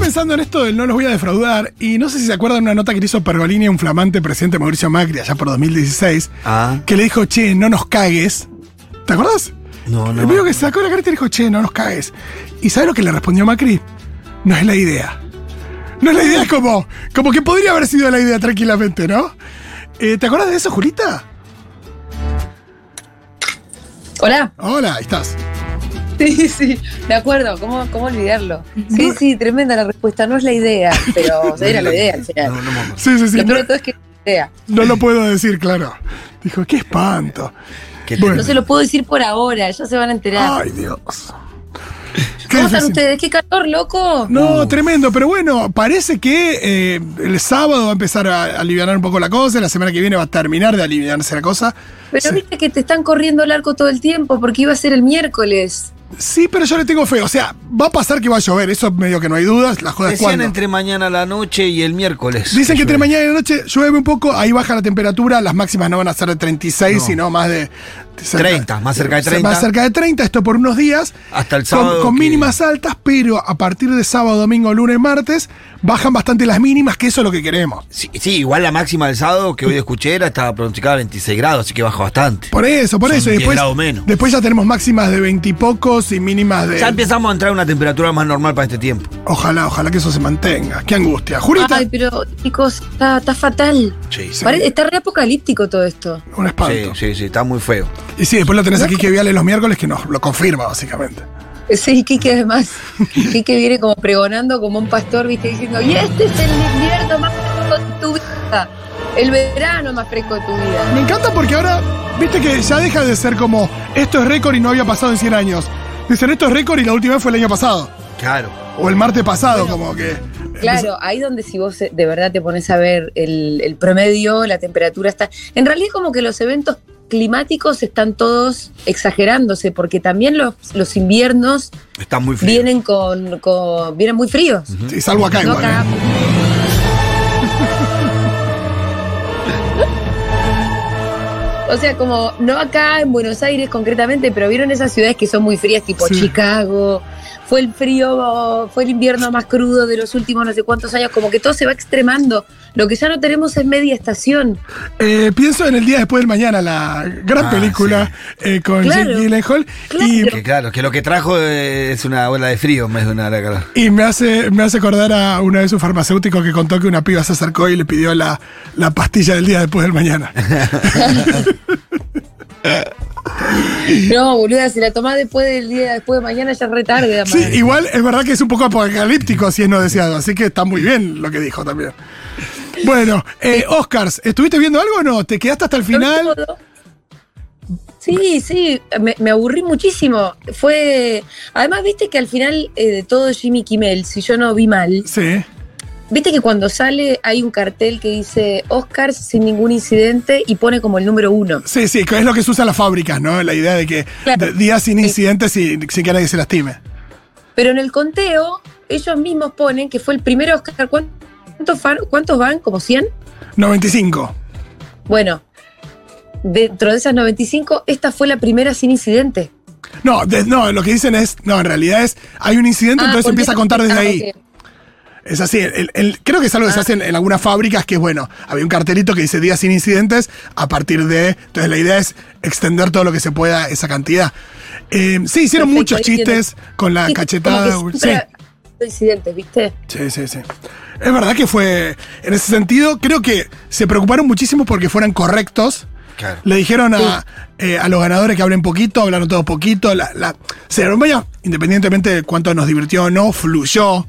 Pensando en esto del no los voy a defraudar y no sé si se acuerdan una nota que le hizo Pergolini a un flamante presidente Mauricio Macri allá por 2016 Ah. que le dijo, che, no nos cagues. ¿Te acuerdas? No, no. El medio que sacó la carta y le dijo, che, no nos cagues. ¿Y sabes lo que le respondió Macri? No es la idea. No es la idea como, como que podría haber sido la idea tranquilamente, ¿no? Eh, ¿Te acuerdas de eso, Julita? Hola. Hola, ahí estás. Sí, sí, me acuerdo. ¿Cómo, cómo olvidarlo? Sí, sí, tremenda la respuesta. No es la idea, pero era la idea al final. No, no, no. Sí, sí, sí. Lo peor de todo es que es la idea. no lo puedo decir, claro. Dijo, qué espanto. ¿Qué Bueno. No se lo puedo decir por ahora, ya se van a enterar. Ay, Dios. Qué ¿Cómo están ustedes? ¿Qué calor, loco? No, tremendo, pero bueno, parece que eh, el sábado va a empezar a aliviar un poco la cosa, la semana que viene va a terminar de aliviarse la cosa. Pero Sí. viste que te están corriendo el arco todo el tiempo porque iba a ser el miércoles. Sí, pero yo le tengo fe, o sea, va a pasar que va a llover, eso medio que no hay dudas, la joda es Decían cuando. entre mañana a la noche y el miércoles. Dicen que entre mañana y la noche llueve un poco, ahí baja la temperatura, las máximas no van a ser de 36, No. sino más de... 30, más cerca de 30. Más cerca de 30, esto por unos días. Hasta el sábado Con, que- mínimas altas, pero a partir de sábado, domingo, lunes, martes, bajan bastante las mínimas, que eso es lo que queremos. Sí, sí, igual la máxima del sábado que hoy escuché era estaba pronosticada a 26 grados, así que bajó bastante. Por eso, por Son eso. Y 10 después, menos. después ya tenemos máximas de 20 y pocos y mínimas de... Ya empezamos a entrar a una temperatura más normal para este tiempo. Ojalá, ojalá que eso se mantenga. Qué angustia. Jurita, Ay, pero chicos, está, está fatal. Sí, sí. Está re apocalíptico todo esto. un espanto. Sí, sí, sí, está muy feo. Y sí, después lo tenés aquí que Viale los miércoles que nos lo confirma, básicamente. Sí, Kike además. Kike viene como pregonando como un pastor, viste, diciendo, y este es el invierno más fresco de tu vida. El verano más fresco de tu vida. Me encanta porque ahora, viste que ya deja de ser como esto es récord y no había pasado en 100 años. Dicen esto es récord y la última vez fue el año pasado. Claro. O el martes pasado, como que. Claro, ahí donde si vos eh, de verdad te pones a ver el, el promedio, la temperatura está... En realidad como que los eventos climáticos están todos exagerándose, porque también los, los inviernos muy vienen con, con- vienen muy fríos. Sí, salvo acá No igual. acá. ¿eh? O sea, como no acá en Buenos Aires concretamente, pero vieron esas ciudades que son muy frías, tipo Sí. Chicago. Fue el frío, fue el invierno más crudo de los últimos no sé cuántos años, como que todo se va extremando. Lo que ya no tenemos es media estación. Eh, pienso en el día después del mañana, la gran Ah, película eh, con Claro. Jake Gyllenhaal. Y, Que claro, que lo que trajo eh, es una ola de frío en vez de una ola de calor. y me hace, me hace acordar a uno de sus farmacéuticos que contó que una piba se acercó y le pidió la, la pastilla del día después del mañana. No, boluda, si la tomás después del día, después de mañana ya es re tarde. Sí, igual es verdad que es un poco apocalíptico si es no deseado, así que está muy bien lo que dijo también. Bueno, eh, Oscars, ¿estuviste viendo algo o no? ¿Te quedaste hasta el final? Sí, sí, me, me aburrí muchísimo. Fue. Además, viste que al final eh, de todo Jimmy Kimmel, si yo no vi mal, Sí. viste que cuando sale hay un cartel que dice Oscars sin ningún incidente y pone como el número uno. Sí, sí, que es lo que se usa en las fábricas, ¿no? La idea de que Claro. días sin Sí. incidentes y sin que nadie se lastime. Pero en el conteo, ellos mismos ponen que fue el primer Oscar. ¿Cuántos, fan- cuántos van? ¿Como 100? 95. Bueno, dentro de esas 95, esta fue la primera sin incidente. No, de- no, lo que dicen es, no, en realidad es, hay un incidente, Ah, entonces empieza a contar desde ah, ahí. Es así, el- el- creo que es algo que se Ah. hace en, en algunas fábricas, que es bueno, había un cartelito que dice días sin incidentes, a partir de, entonces la idea es extender todo lo que se pueda esa cantidad. Eh, sí, hicieron Perfecto, muchos chistes con la Sí, cachetada. como que Sí, incidentes, ¿viste? sí, sí, sí. Es verdad que fue, en ese sentido, creo que se preocuparon muchísimo porque fueran correctos. Claro. Le dijeron a, eh, a los ganadores que hablen poquito, hablaron todos poquito. La, la ceremonia, independientemente de cuánto nos divirtió o no, fluyó.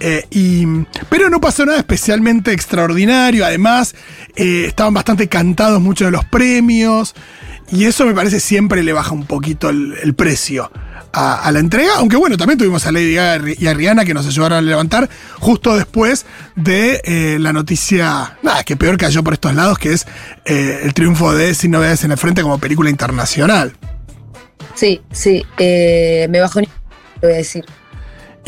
Eh, y, pero no pasó nada especialmente extraordinario. Además, eh, estaban bastante cantados muchos de los premios. Y eso me parece siempre le baja un poquito el, precio a, la entrega. Aunque bueno, también tuvimos a Lady Gaga y a Rihanna que nos ayudaron a levantar justo después de eh, la noticia, nada, que peor cayó por estos lados, que es el triunfo de Sin Novedades en el Frente como película internacional. Sí, sí, me bajó voy a decir.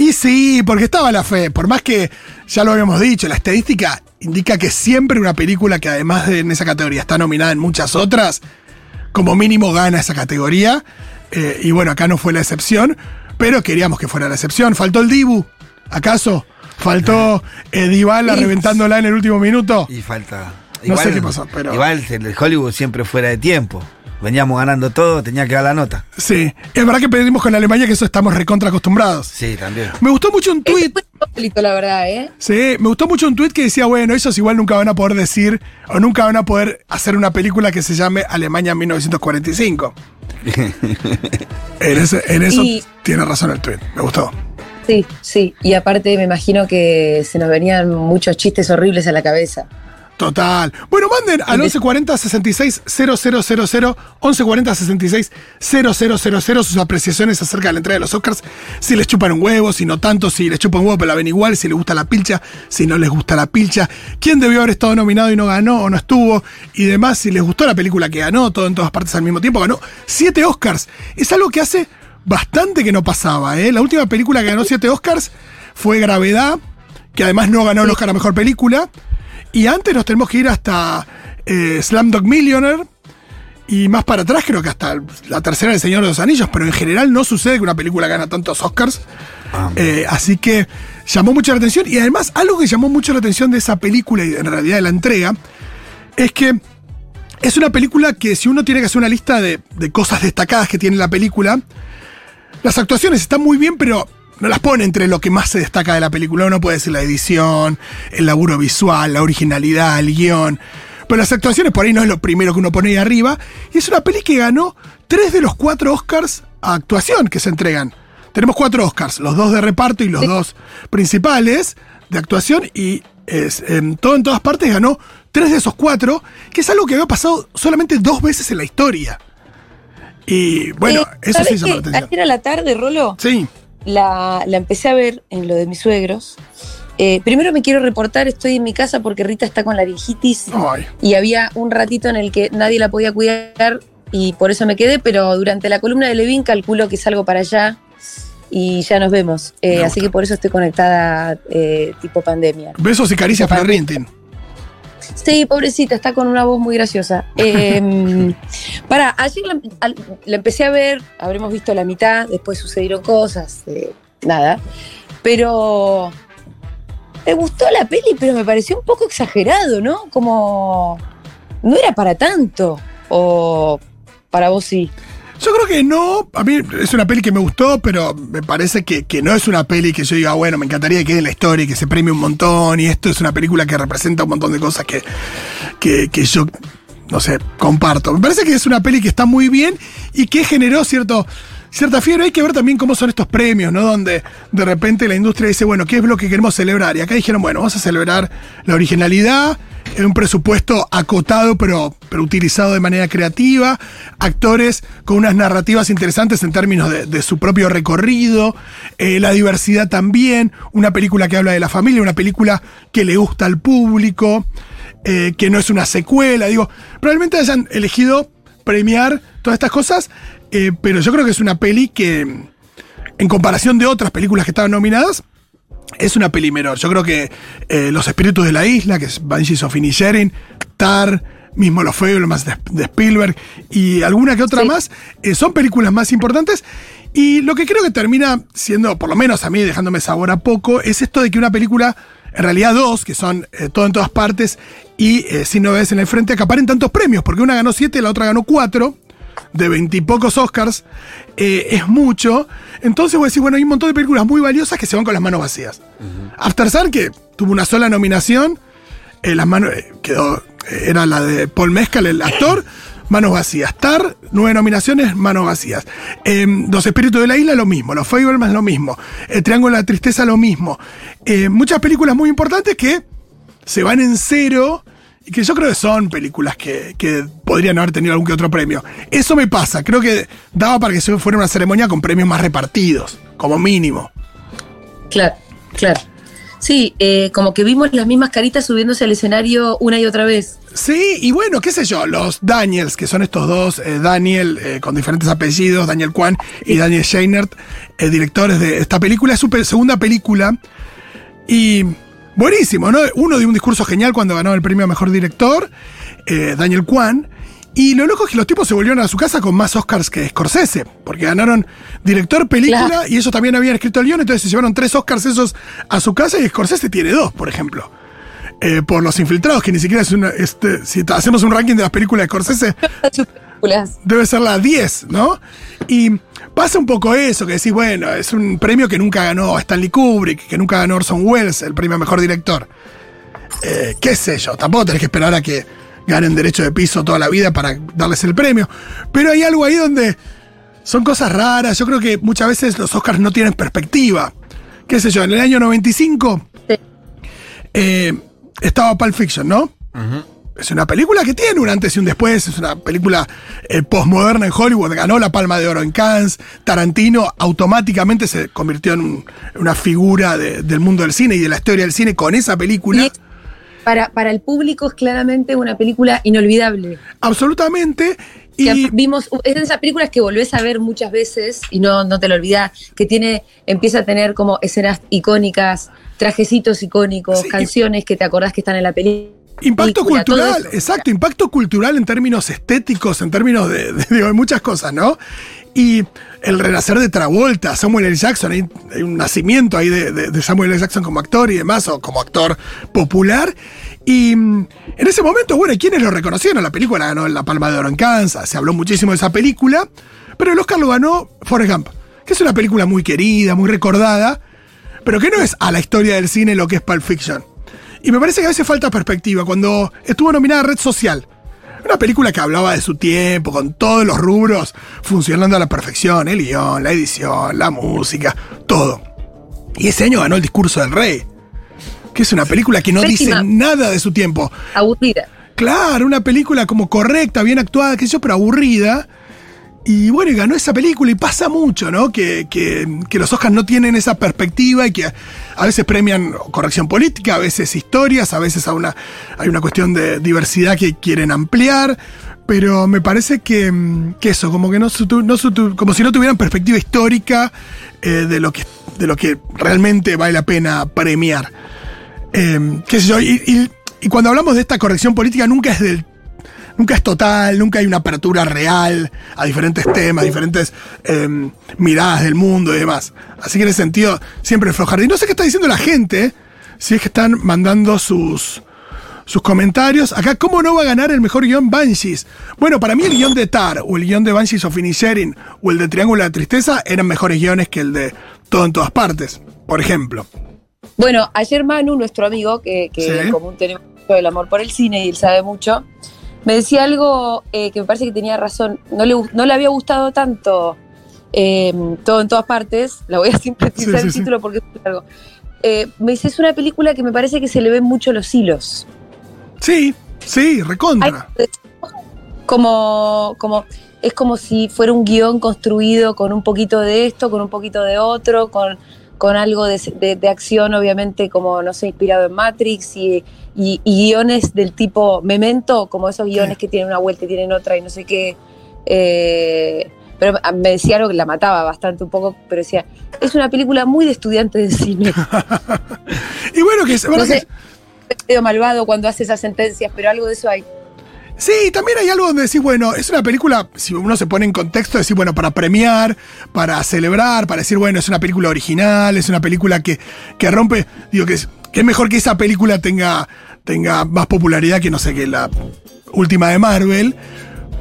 Y sí, porque estaba la fe. Por más que ya lo habíamos dicho, la estadística indica que siempre una película que además de en esa categoría está nominada en muchas otras, como mínimo gana esa categoría. Eh, y bueno, acá no fue la excepción, pero queríamos que fuera la excepción. ¿Faltó el Dibu? ¿Acaso? ¿Faltó eh, Dybala reventándola en el último minuto? Y falta. No sé qué pasó, pero- Igual el de Hollywood siempre fuera de tiempo. Veníamos ganando todo, tenía que dar la nota. Sí. Es verdad que pedimos con Alemania que eso estamos recontra acostumbrados. Sí, también. Me gustó mucho un Este insólito, la verdad, ¿eh? Sí, me gustó mucho un tweet que decía, bueno, ellos igual nunca van a poder decir o nunca van a poder hacer una película que se llame Alemania 1945. en, ese- en eso Y- tiene razón el tweet, me gustó. Sí, sí. Y aparte me imagino que se nos venían muchos chistes horribles a la cabeza. Total. Bueno, manden al 1140 66 000, 1140 66 000 sus apreciaciones acerca de la entrega de los Oscars. Si les chupan un huevo, si no tanto, si les chupan un huevo pero la ven igual, si les gusta la pilcha, si no les gusta la pilcha, quién debió haber estado nominado y no ganó o no estuvo, y demás, si les gustó la película que ganó, todo en todas partes al mismo tiempo, ganó siete Oscars. Es algo que hace bastante que no pasaba, ¿eh? La última película que ganó siete Oscars fue Gravedad, que además no ganó el Oscar a Mejor Película. Y antes nos tenemos que ir hasta eh, Slamdog Millionaire. Y más para atrás, creo que hasta la tercera del Señor de los Anillos. Pero en general no sucede que una película gana tantos Oscars. Eh, así que llamó mucho la atención. Y además, algo que llamó mucho la atención de esa película y en realidad de la entrega, es que es una película que si uno tiene que hacer una lista de, de cosas destacadas que tiene la película, las actuaciones están muy bien, pero no las pone entre lo que más se destaca de la película. Uno puede decir la edición, el laburo visual, la originalidad, el guion. Pero las actuaciones por ahí no es lo primero que uno pone ahí arriba. Y es una peli que ganó tres de los cuatro Oscars a actuación que se entregan. Tenemos cuatro Oscars, los dos de reparto y los dos principales de actuación. Y es, en todo en todas partes ganó tres de esos cuatro, que es algo que había pasado solamente dos veces en la historia. Y bueno, Eh, eso sí ¿sabés llamó la atención. Ayer a la tarde, Rolo, Sí. La, la empecé a ver en lo de mis suegros. Eh, primero me quiero reportar, estoy en mi casa porque Rita está con laringitis Ay, y había un ratito en el que nadie la podía cuidar y por eso me quedé, pero durante la columna de Levin calculo que salgo para allá y ya nos vemos. Eh, así que por eso estoy conectada eh, tipo pandemia. besos y caricias para Rintin. Sí, pobrecita, está con una voz muy graciosa. Eh, para, ayer la empecé a ver, habremos visto la mitad, después sucedieron cosas, eh, nada. Pero me gustó la peli, pero me pareció un poco exagerado, ¿no? Como no era para tanto. O para vos sí. Yo creo que no. A mí es una peli que me gustó, pero me parece que, que no es una peli que yo diga, bueno, me encantaría que quede en la historia y que se premie un montón. Y esto es una película que representa un montón de cosas que, que, que yo, no sé, comparto. Me parece que es una peli que está muy bien y que generó cierto. Cierta fiebre, hay que ver también cómo son estos premios, ¿no? Donde de repente la industria dice, bueno, ¿qué es lo que queremos celebrar? Y acá dijeron, bueno, vamos a celebrar la originalidad, en un presupuesto acotado, pero, pero utilizado de manera creativa, actores con unas narrativas interesantes en términos de, su propio recorrido, eh, la diversidad también, una película que habla de la familia, una película que le gusta al público, eh, que no es una secuela, digo, probablemente hayan elegido premiar todas estas cosas, eh, pero yo creo que es una peli que, en comparación de otras películas que estaban nominadas, es una peli menor. Yo creo que eh, Los Espíritus de la Isla, que es Banshees of Inisherin, Tar, mismo Los más de, de Spielberg y alguna que otra Sí. más, eh, son películas más importantes. Y lo que creo que termina siendo, por lo menos a mí, dejándome sabor a poco, es esto de que una película, en realidad dos, que son eh, todo en todas partes y Sin Novedades en el Frente, acaparen tantos premios, porque una ganó siete, la otra ganó cuatro de veintipocos Oscars, eh, es mucho. Entonces voy a decir, bueno, hay un montón de películas muy valiosas que se van con las manos vacías. After Sun, que tuvo una sola nominación, eh, las manos, eh, quedó, eh, era la de Paul Mescal, el actor, manos vacías. Tar, nueve nominaciones, manos vacías. Eh, Los Espíritus de la Isla, lo mismo. Los Fablemans, lo mismo. El Triángulo de la Tristeza, lo mismo. Muchas películas muy importantes que se van en cero y que yo creo que son películas que, que podrían haber tenido algún que otro premio. Eso me pasa. Creo que daba para que se fuera una ceremonia con premios más repartidos, como mínimo. Claro, claro. Sí, eh, como que vimos las mismas caritas subiéndose al escenario una y otra vez. Sí, y bueno, qué sé yo, los Daniels, que son estos dos, eh, Daniel eh, con diferentes apellidos, Daniel Kwan y Daniel Scheinert, directores de esta película, es su segunda película. Y buenísimo, ¿no? Uno de un discurso genial cuando ganó el premio a mejor director, eh, Daniel Kwan. Y lo loco es que los tipos se volvieron a su casa con más Oscars que Scorsese, porque ganaron director, película, Claro. y ellos también habían escrito el guion, entonces se llevaron tres Oscars esos a su casa y Scorsese tiene dos, por ejemplo. Eh, por Los Infiltrados, que ni siquiera es una. Este, si hacemos un ranking de las películas de Scorsese, debe ser la 10, ¿no? Y pasa un poco eso, que decís, bueno, es un premio que nunca ganó Stanley Kubrick, que nunca ganó Orson Welles, el premio a mejor director. Eh, ¿Qué sé yo? Tampoco tenés que esperar a que ganen derecho de piso toda la vida para darles el premio. Pero hay algo ahí donde son cosas raras. Yo creo que muchas veces los Oscars no tienen perspectiva. ¿Qué sé yo? En el año 95 Sí. eh, estaba Pulp Fiction, ¿no? Es una película que tiene un antes y un después, es una película eh, postmoderna en Hollywood, ganó la Palma de Oro en Cannes, Tarantino automáticamente se convirtió en, un- en una figura de- del mundo del cine y de la historia del cine con esa película. Y para, para el público es claramente una película inolvidable. Absolutamente. Que Y vimos, es de esas películas que volvés a ver muchas veces y no, no te lo olvidás, que tiene, empieza a tener como escenas icónicas, trajecitos icónicos, Sí, canciones que te acordás que están en la película. Impacto cultural, exacto, impacto cultural en términos estéticos, en términos de, de- digo, de muchas cosas, ¿no? Y el renacer de Travolta, Samuel L. Jackson, hay, hay un nacimiento ahí de, Samuel L. Jackson como actor y demás, o como actor popular. Y mm, en ese momento, bueno, ¿quiénes lo reconocieron? La película ganó la Palma de Oro en Kansas, se habló muchísimo de esa película, pero el Oscar lo ganó Forrest Gump, que es una película muy querida, muy recordada, pero que no es a la historia del cine lo que es Pulp Fiction. Y me parece que a veces falta perspectiva. Cuando estuvo nominada Red Social, una película que hablaba de su tiempo, con todos los rubros funcionando a la perfección, el guion, la edición, la música, todo. Y ese año ganó El Discurso del Rey, que es una película que no Pésima. dice nada de su tiempo. Aburrida. Claro, una película como correcta, bien actuada, qué sé yo, pero aburrida. Y bueno, y ganó esa película y pasa mucho, ¿no? Que, que- los Oscars no tienen esa perspectiva y que a veces premian corrección política, a veces historias, a veces a una, hay una cuestión de diversidad que quieren ampliar. Pero me parece que, que eso, como que no, no como si no tuvieran perspectiva histórica eh, de, lo que, de lo que realmente vale la pena premiar. Eh, qué sé yo, y- y cuando hablamos de esta corrección política nunca es del nunca es total, nunca hay una apertura real a diferentes temas, diferentes eh, miradas del mundo y demás. Así que en ese sentido, siempre flojar. Y no sé qué está diciendo la gente, si es que están mandando sus, sus comentarios. Acá, ¿cómo no va a ganar el mejor guion Banshees? Bueno, para mí el guion de Tar, o el guion de Banshees of Inisherin, o el de Triángulo de la Tristeza, eran mejores guiones que el de Todo en todas partes, por ejemplo. Bueno, ayer Manu, nuestro amigo, que, que Sí. en común tenemos mucho el amor por el cine y él sabe mucho, me decía algo eh, que me parece que tenía razón. No le, no le había gustado tanto eh, todo en todas partes. La voy a sintetizar Sí, sí, el sí. título porque es largo. Eh, me dice, es una película que me parece que se le ven mucho los hilos. Sí, sí, Hay- recontra. como, como, es como si fuera un guion construido con un poquito de esto, con un poquito de otro, con, con algo de, de- de acción, obviamente, como, no sé, inspirado en Matrix y, y- y guiones del tipo Memento, como esos guiones que tienen una vuelta y tienen otra y no sé qué. Eh, pero me decía algo que la mataba bastante un poco, pero decía, es una película muy de estudiantes de cine. Y bueno, que, bueno, No que- sé, es medio malvado cuando hace esas sentencias, pero algo de eso hay. Sí, también hay algo donde decís, bueno, es una película, si uno se pone en contexto, decir, bueno, para premiar, para celebrar, para decir, bueno, es una película original, es una película que, que rompe, digo, que es, que es mejor que esa película tenga, tenga más popularidad que, no sé, que la última de Marvel,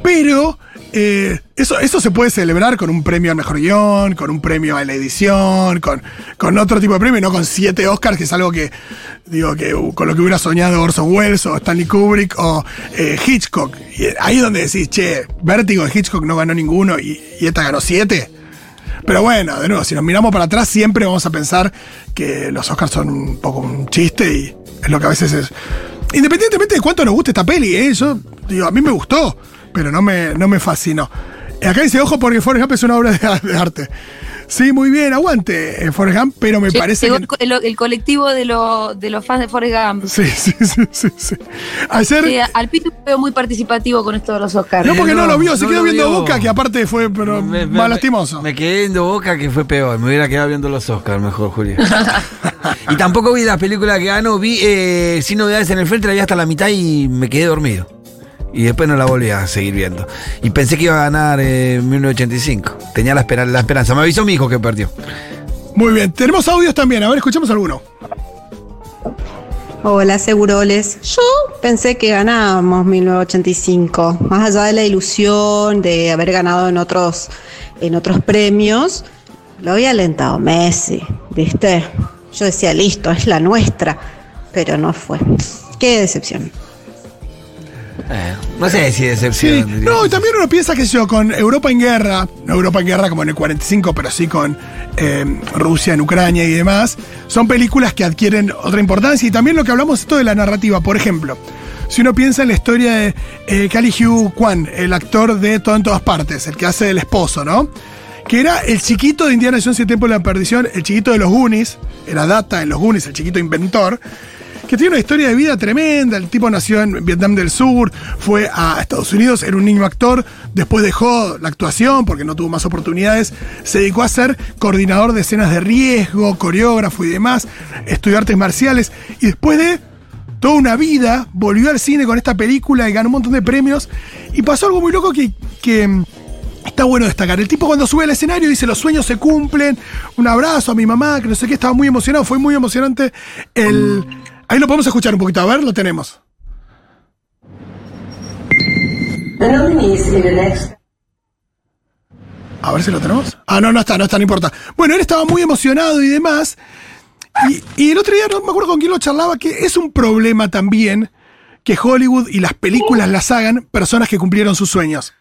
pero eh, eso, eso se puede celebrar con un premio al mejor guion, con un premio a la edición, con, con otro tipo de premio, no con siete Oscars, que es algo que, digo, que uh, con lo que hubiera soñado Orson Welles o Stanley Kubrick o eh, Hitchcock. Y ahí es donde decís, che, Vértigo de Hitchcock no ganó ninguno y, esta ganó siete. Pero bueno, de nuevo, si nos miramos para atrás, siempre vamos a pensar que los Oscars son un poco un chiste y es lo que a veces es. Independientemente de cuánto nos guste esta peli, ¿eh? yo digo, a mí me gustó, pero no me, no me fascinó. Acá dice, ojo, porque Forrest Gump es una obra de, de arte. Sí, muy bien, aguante eh, Forrest Gump, pero me parece que. el, co- el- el colectivo de, lo- de los fans de Forrest Gump. Sí, sí, sí, sí. sí. Ayer. Sí, al Pitu lo veo muy participativo con esto de los Oscars. no, porque no, lo vio, se no quedó lo viendo vio. Boca, que aparte fue pero Me- me- más lastimoso. Me quedé viendo boca que fue peor. Me hubiera quedado viendo los Oscars mejor, Julio. y tampoco vi la película que ganó. Vi eh, Sin Novedades en el Frente, la vi hasta la mitad y me quedé dormido. Y después no la volví a seguir viendo. Y pensé que iba a ganar eh, 1985. Tenía la, espera- la esperanza. Me avisó mi hijo que perdió. Muy bien, tenemos audios también, a ver, escuchemos alguno. Hola, Seguroles. Yo pensé que ganábamos 1985. Más allá de la ilusión de haber ganado en otros, en otros premios, lo había alentado Messi, ¿viste? Yo decía, listo, es la nuestra. Pero no fue. Qué decepción. Eh, no sé si Sí, decepción. diría. no, y también uno piensa que yo, con Europa en guerra, no Europa en guerra como en el 45, pero sí con eh, Rusia en Ucrania y demás, son películas que adquieren otra importancia. Y también lo que hablamos esto de la narrativa, por ejemplo, si uno piensa en la historia de eh, Cali Hugh Kwan, el actor de Todo en todas partes, el que hace el esposo, ¿no? Que era el chiquito de Indiana Jones y el Tiempo de la Perdición, el chiquito de los Goonies, era Data en los Goonies, el chiquito inventor, que tiene una historia de vida tremenda. El tipo nació en Vietnam del Sur, fue a Estados Unidos, era un niño actor, después dejó la actuación porque no tuvo más oportunidades, se dedicó a ser coordinador de escenas de riesgo, coreógrafo y demás, estudió artes marciales y después de toda una vida volvió al cine con esta película y ganó un montón de premios y pasó algo muy loco que... que mm, Está bueno destacar. El tipo cuando sube al escenario dice los sueños se cumplen. Un abrazo a mi mamá, que no sé qué, estaba muy emocionado. Fue muy emocionante. El... Ahí lo podemos escuchar un poquito. A ver, lo tenemos. A ver si lo tenemos. Ah, no, no está, no está, no importa. Bueno, él estaba muy emocionado y demás. Y, el otro día, no me acuerdo con quién lo charlaba, que es un problema también que Hollywood y las películas las hagan personas que cumplieron sus sueños.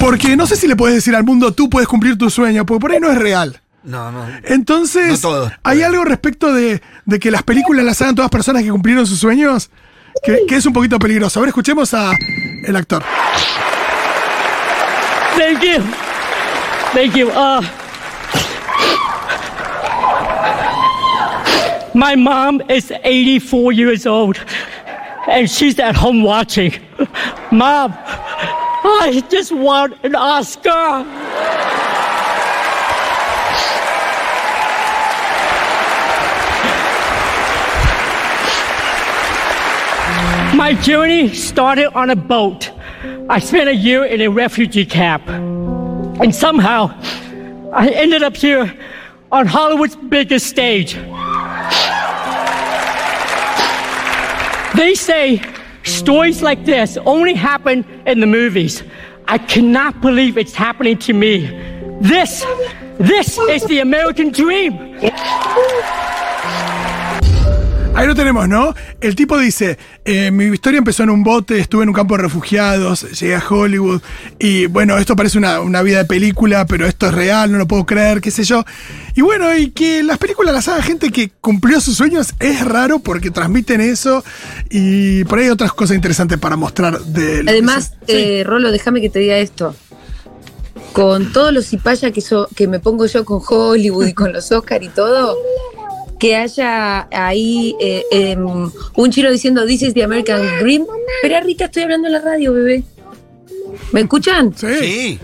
Porque no sé si le puedes decir al mundo, tú puedes cumplir tu sueño, porque por ahí no es real. No, no. Entonces, No todos hay algo respecto de, de que las películas las hagan todas personas que cumplieron sus sueños, que, que es un poquito peligroso. A ver, escuchemos a el actor. Thank you. Thank you. Uh, my mom is 84 years old and she's at home watching. Mom, I just want an Oscar. My journey started on a boat. I spent a year in a refugee camp. And somehow, I ended up here on Hollywood's biggest stage. They say stories like this only happen in the movies. I cannot believe it's happening to me. This, this is the American dream. Ahí lo tenemos, ¿no? El tipo dice, eh, mi historia empezó en un bote, estuve en un campo de refugiados, llegué a Hollywood y bueno, esto parece una, una vida de película, pero esto es real, no lo puedo creer, qué sé yo. Y bueno, y que las películas las haga gente que cumplió sus sueños es raro porque transmiten eso y por ahí hay otras cosas interesantes para mostrar de... Además, Sí. eh, Rolo, déjame que te diga esto. Con todos los cipaya que, so- que me pongo yo con Hollywood y con los Oscar y todo, que haya ahí eh, em, un chino diciendo This is the American Dream. Pero Rita, estoy hablando en la radio, bebé. ¿Me escuchan? Sí.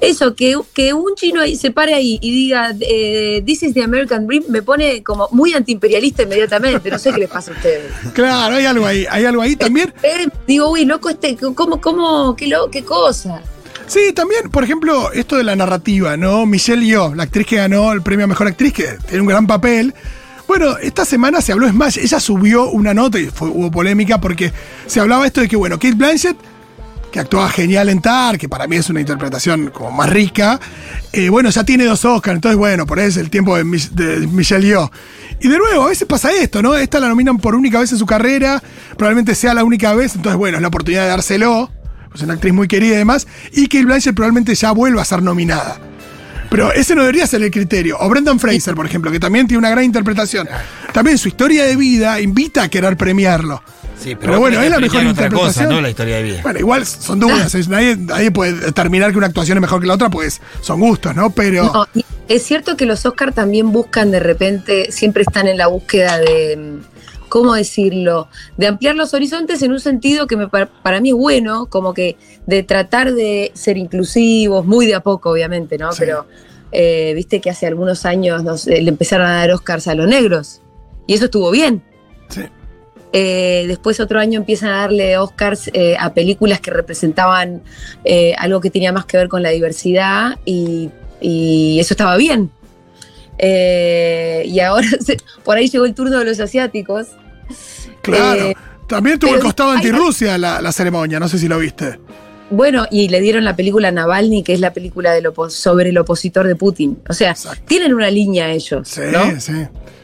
Eso, que, que un chino ahí se pare ahí y diga eh, This is the American Dream, me pone como muy antiimperialista inmediatamente. No sé qué les pasa a ustedes. Claro, hay algo ahí, hay algo ahí también. Eh, digo, uy, loco, este, ¿cómo, cómo, qué, lo, qué cosa? Sí, también, por ejemplo, esto de la narrativa, ¿no? Michelle Yeoh, la actriz que ganó el premio a Mejor Actriz, que tiene un gran papel. Bueno, esta semana se habló, es más, ella subió una nota y fue- hubo polémica porque se hablaba esto de que, bueno, Kate Blanchett que actuaba genial en Tar, que para mí es una interpretación como más rica. Eh, bueno, ya tiene dos Oscars, entonces bueno, por eso es el tiempo de, de Michelle Yeoh. Y de nuevo, a veces pasa esto, ¿no? Esta la nominan por única vez en su carrera, probablemente sea la única vez, entonces bueno, es la oportunidad de dárselo. Es una actriz muy querida y demás. Y que Blanchett probablemente ya vuelva a ser nominada. Pero ese no debería ser el criterio. O Brendan Fraser, por ejemplo, que también tiene una gran interpretación. También su historia de vida invita a querer premiarlo. Sí, Pero bueno, es la mejor otra cosa, interpretación. no la historia de vida. Bueno, igual son dudas. es- nadie, nadie puede determinar que una actuación es mejor que la otra, pues son gustos, ¿no? Pero. No, es cierto que los Oscar también buscan de repente, siempre están en la búsqueda de, ¿cómo decirlo? De ampliar los horizontes en un sentido que me, par- para mí es bueno, como que de tratar de ser inclusivos, muy de a poco, obviamente, ¿no? Sí. Pero eh, viste que hace algunos años no sé, le empezaron a dar Oscars a los negros. Y eso estuvo bien. Sí. Eh, después otro año empiezan a darle Oscars eh, a películas que representaban algo que tenía más que ver con la diversidad y, y eso estaba bien. Eh, y ahora se- por ahí llegó el turno de los asiáticos. Claro. Eh, También tuvo el costado anti-Rusia la, la ceremonia, no sé si lo viste. Bueno, y le dieron la película Navalny, que es la película del sobre el opositor de Putin. O sea, Exacto. tienen una línea ellos, Sí, ¿no? sí.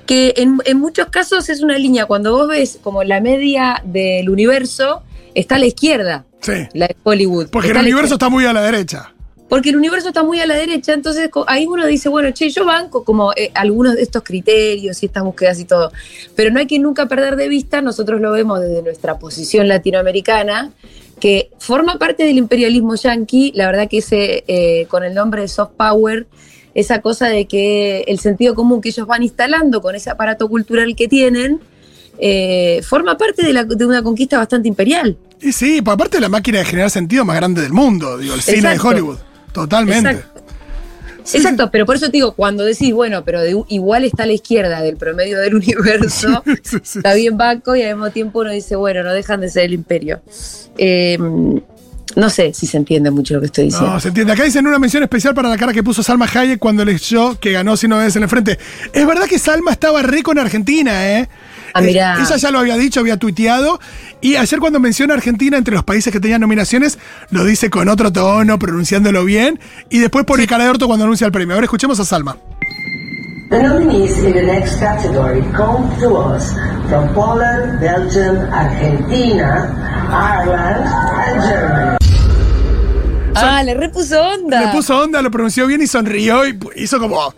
que en, en muchos casos es una línea, cuando vos ves como la media del universo, está a la izquierda, Sí. la de Hollywood. Porque el universo está muy a la derecha. Porque el universo está muy a la derecha, entonces ahí uno dice, bueno, che, yo banco como eh, algunos de estos criterios y estas búsquedas y todo, pero no hay que nunca perder de vista, nosotros lo vemos desde nuestra posición latinoamericana, que forma parte del imperialismo yanqui, la verdad que ese, eh, con el nombre de soft power, esa cosa de que el sentido común que ellos van instalando con ese aparato cultural que tienen, eh, forma parte de, la- de una conquista bastante imperial. Y sí, aparte de la máquina de generar sentido más grande del mundo, digo, el cine de. Hollywood. Totalmente. Exacto. Sí, Exacto, pero por eso te digo, cuando decís, bueno, pero de- igual está a la izquierda del promedio del universo, sí, está bien banco y al mismo tiempo uno dice, bueno, no dejan de ser el imperio. Eh, no sé si se entiende mucho lo que estoy diciendo. No, se entiende. Acá dicen una mención especial para la cara que puso Salma Hayek cuando leyó que ganó 100 veces en el frente. Es verdad que Salma estaba re con Argentina, ¿eh? Ah. Eh, ella ya lo había dicho, había tuiteado. Y ayer cuando menciona Argentina entre los países que tenían nominaciones, lo dice con otro tono, pronunciándolo bien. Y después pone cara de orto cuando anuncia el premio. Ahora escuchemos a Salma. The nominees in the next category come to us from Poland, Belgium, Argentina, Ireland, and Germany. ah, le repuso onda. Le puso onda, lo pronunció bien y sonrió y hizo como.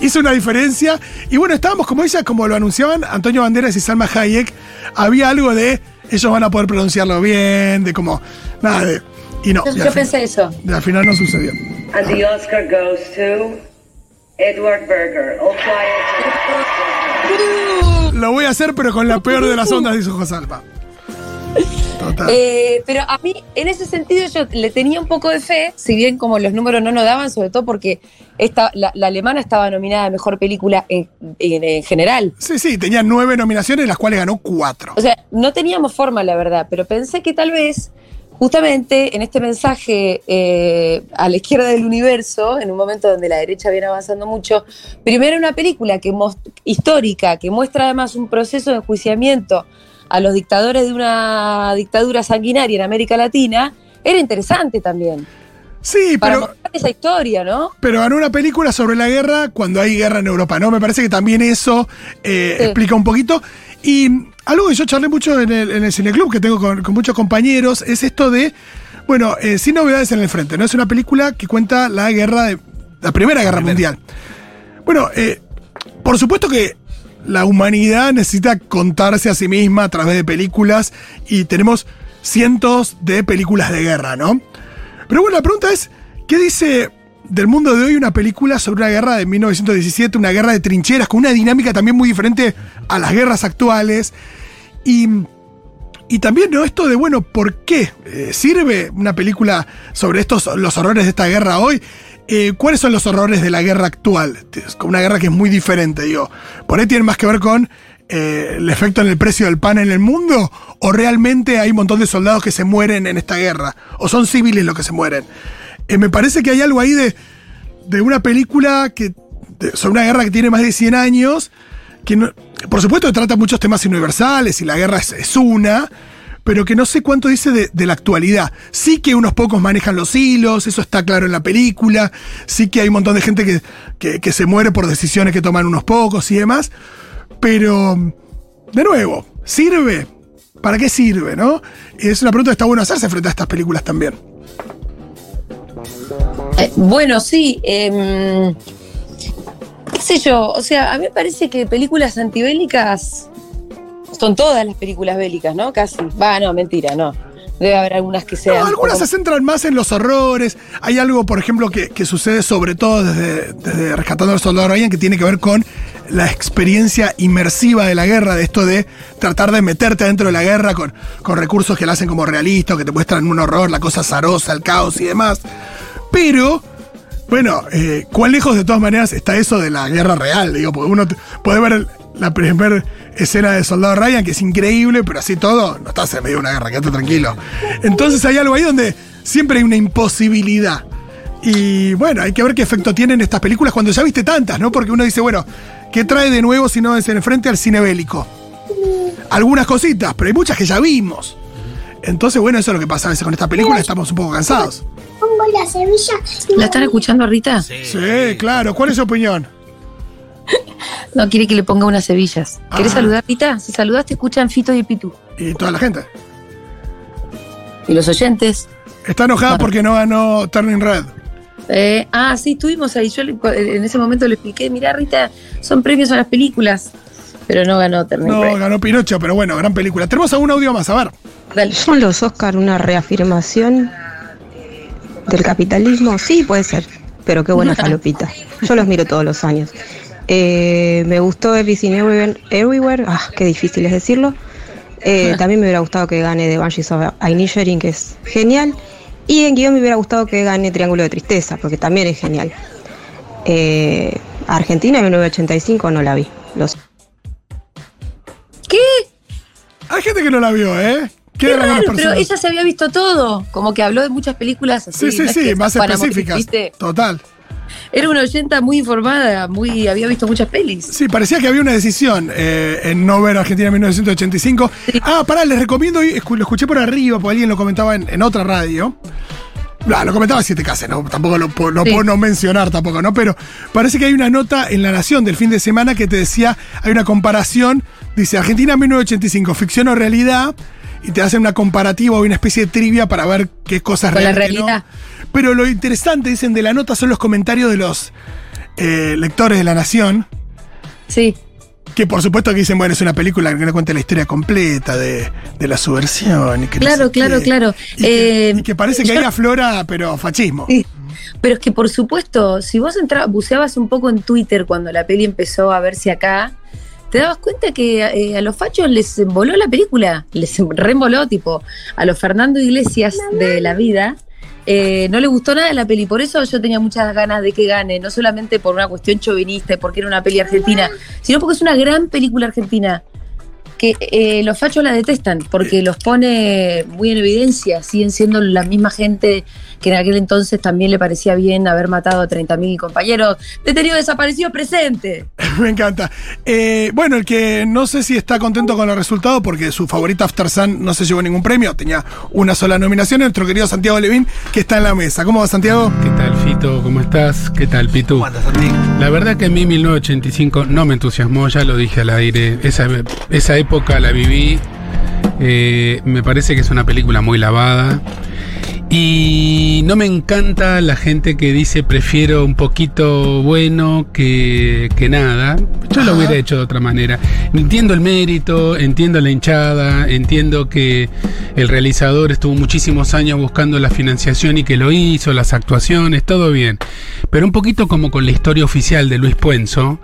Hizo una diferencia. Y bueno, estábamos como ella, como lo anunciaban Antonio Banderas y Salma Hayek. Había algo de ellos van a poder pronunciarlo bien, de como. Nada de. Y no. Yo, y pensé eso. y al final no sucedió. And the Oscar goes to Edward Berger. All quiet. Lo voy a hacer, pero con la peor de las ondas, dijo José Salma. Total. Eh, pero a mí, en ese sentido, yo le tenía un poco de fe, si bien como los números no nos daban, sobre todo porque esta, la, la alemana estaba nominada a mejor película en, en- en general. Sí, sí, tenía nueve nominaciones, las cuales ganó cuatro. O sea, no teníamos forma, la verdad, pero pensé que tal vez, justamente en este mensaje eh, a la izquierda del universo, en un momento donde la derecha viene avanzando mucho, primero una película que histórica, que muestra además un proceso de enjuiciamiento a los dictadores de una dictadura sanguinaria en América Latina, era interesante también. Sí, Para pero. esa historia, ¿no? Pero ganó una película sobre la guerra cuando hay guerra en Europa, ¿no? Me parece que también eso eh, Sí. explica un poquito. Y algo que yo charlé mucho en el, en el cineclub, que tengo con, con muchos compañeros, es esto de, bueno, eh, sin novedades en el frente, ¿no? Es una película que cuenta la guerra de, la Primera Guerra Mundial. Bueno, eh, por supuesto que la humanidad necesita contarse a sí misma a través de películas y tenemos cientos de películas de guerra, ¿no? Pero bueno, la pregunta es, ¿qué dice del mundo de hoy una película sobre una guerra de 1917, una guerra de trincheras, con una dinámica también muy diferente a las guerras actuales? Y, y también, ¿no? Esto de, bueno, ¿por qué eh, sirve una película sobre estos, los horrores de esta guerra hoy? Eh, ¿Cuáles son los horrores de la guerra actual? Es una guerra que es muy diferente, digo. ¿Por ahí tiene más que ver con eh, el efecto en el precio del pan en el mundo? ¿O realmente hay un montón de soldados que se mueren en esta guerra? ¿O son civiles los que se mueren? Eh, me parece que hay algo ahí de, de una película que sobre una guerra que tiene más de 100 años, que por supuesto trata muchos temas universales y la guerra es una, pero que no sé cuánto dice de, la actualidad. Sí que unos pocos manejan los hilos, eso está claro en la película, sí que hay un montón de gente que, que- se muere por decisiones que toman unos pocos y demás, pero, de nuevo, ¿sirve? ¿Para qué sirve, no? Es una pregunta que está bueno hacerse frente a estas películas también. Eh, bueno, sí. em, qué sé yo, o sea, a mí me parece que películas antibélicas son todas las películas bélicas, ¿no? Casi. Va, no, mentira, no. Debe haber algunas que sean. No, algunas como- se centran más en los horrores. Hay algo, por ejemplo, que, que sucede sobre todo desde, desde Rescatando al Soldado Ryan, que tiene que ver con la experiencia inmersiva de la guerra, de esto de tratar de meterte dentro de la guerra con, con recursos que la hacen como realista, o que te muestran un horror, la cosa zarosa, el caos y demás. Pero, bueno, eh, cuán lejos de todas maneras está eso de la guerra real, digo, porque uno puede ver el- la primera escena de Soldado Ryan, que es increíble, pero así todo, no estás en medio de una guerra, quédate tranquilo. Entonces hay algo ahí donde siempre hay una imposibilidad. Y bueno, hay que ver qué efecto tienen estas películas cuando ya viste tantas, ¿no? Porque uno dice, bueno, ¿qué trae de nuevo si no es en frente al cine bélico? Algunas cositas, pero hay muchas que ya vimos. Entonces, bueno, eso es lo que pasa a veces con esta película, estamos un poco cansados. Pongo la semilla. ¿La están escuchando a Rita? Sí, claro. ¿Cuál es su opinión? No, quiere que le ponga unas cebillas. ¿Querés Ah. saludar, Rita? Si saludas, te escuchan Fito y Pitu. Y toda la gente. Y los oyentes. Está enojada porque no ganó Turning Red. Eh, ah, sí, estuvimos ahí. Yo le- en ese momento le expliqué, mirá, Rita, son premios a las películas. Pero no ganó Turning No, Red. ganó Pinocho, pero bueno, gran película. Tenemos algún audio más, a ver. Dale. ¿Son los Oscar una reafirmación del capitalismo? Sí, puede ser. Pero qué buena falopita. Yo los miro todos los años. Eh, me gustó Everything Everywhere. Everywhere. Ah, qué difícil es decirlo. Eh, también me hubiera gustado que gane The Banshees of Inisherin, que es genial. Y en guion me hubiera gustado que gane Triángulo de Tristeza, porque también es genial. Eh, Argentina 1985 no la vi. Los ¿Qué? Hay gente que no la vio, ¿eh? Qué raro, pero ella se había visto todo. Como que habló de muchas películas así. Sí, sí, sí, más específicas. Total. Era una oyenta muy informada, muy había visto muchas pelis. Sí, parecía que había una decisión eh, en no ver Argentina en 1985. Ah, pará, les recomiendo, lo escuché por arriba, porque alguien lo comentaba en, en otra radio. Ah, lo comentaba Siete Casas, no, tampoco lo, puedo- lo Sí. puedo no mencionar tampoco, ¿no? Pero parece que hay una nota en La Nación del fin de semana que te decía, hay una comparación, dice Argentina 1985, ficción o realidad, y te hacen una comparativa o una especie de trivia para ver qué cosas Con la no. Pero lo interesante, dicen, de la nota son los comentarios de los eh, lectores de La Nación. Sí. Que por supuesto que dicen, bueno, es una película que no cuenta la historia completa de, de la subversión. Y que no Claro, sé claro, qué. claro. Y, que, Eh, y que parece que yo- ahí aflora, pero fascismo. Sí. Pero es que por supuesto, si vos entrabas, buceabas un poco en Twitter cuando la peli empezó a verse acá, te dabas cuenta que eh, a los fachos les emboló la película, les em- reemboló, tipo, a los Fernando Iglesias de la vida. Eh, no le gustó nada la peli, por eso yo tenía muchas ganas de que gane, no solamente por una cuestión chauvinista porque era una peli argentina, sino porque es una gran película argentina que eh, los fachos la detestan porque los pone muy en evidencia, siguen siendo la misma gente que en aquel entonces también le parecía bien haber matado a 30.000 compañeros detenidos desaparecidos presente. Me encanta. Eh, bueno, el que no sé si está contento con el resultado porque su favorita After Sun no se llevó ningún premio, tenía una sola nominación, nuestro querido Santiago Levín, que está en la mesa. ¿Cómo va Santiago? ¿Qué tal, Fito? ¿Cómo estás? ¿Qué tal, Pitu? ¿Cómo andas, Santi? La verdad que a mí 1985 no me entusiasmó, ya lo dije al aire. Esa, esa época la viví. eh, me parece que es una película muy lavada. Y no me encanta la gente que dice prefiero un poquito bueno que, que nada. Yo lo hubiera hecho de otra manera. Entiendo el mérito, entiendo la hinchada, entiendo que el realizador estuvo muchísimos años buscando la financiación y que lo hizo, las actuaciones, todo bien. Pero un poquito como con la historia oficial de Luis Puenzo,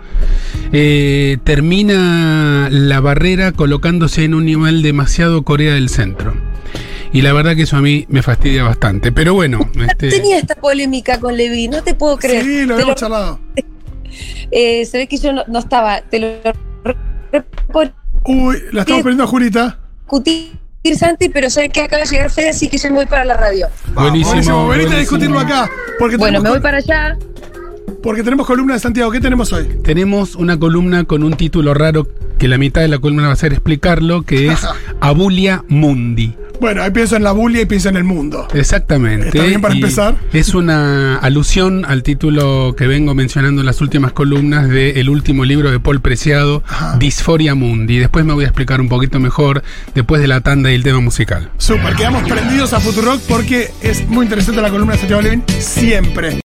eh, termina la barrera colocándose en un nivel demasiado Corea del Centro. Y la verdad que eso a mí me fastidia bastante. Pero bueno, este, Tenía esta polémica con Levi, no te puedo creer. Sí, lo habíamos charlado. eh, se ve que yo no, no estaba, te lo Uy, la estamos perdiendo a Julita. discutir Santi, pero sé que acaba de llegar Fede, así que yo me voy para la radio. buenísimo. Buenísimo, venite a discutirlo acá. Porque Bueno, me voy para allá. Porque tenemos columna de Santiago. ¿Qué tenemos hoy? Tenemos una columna con un título raro que la mitad de la columna va a ser explicarlo, que es Abulia Mundi. Bueno, ahí pienso en la bulia y pienso en el mundo. Exactamente. ¿Está bien para Y empezar? Es una alusión al título que vengo mencionando en las últimas columnas del último libro de Paul Preciado, Disforia Mundi. Después me voy a explicar un poquito mejor después de la tanda y el tema musical. Super, quedamos prendidos a Futurock porque es muy interesante la columna de Santiago Levin siempre.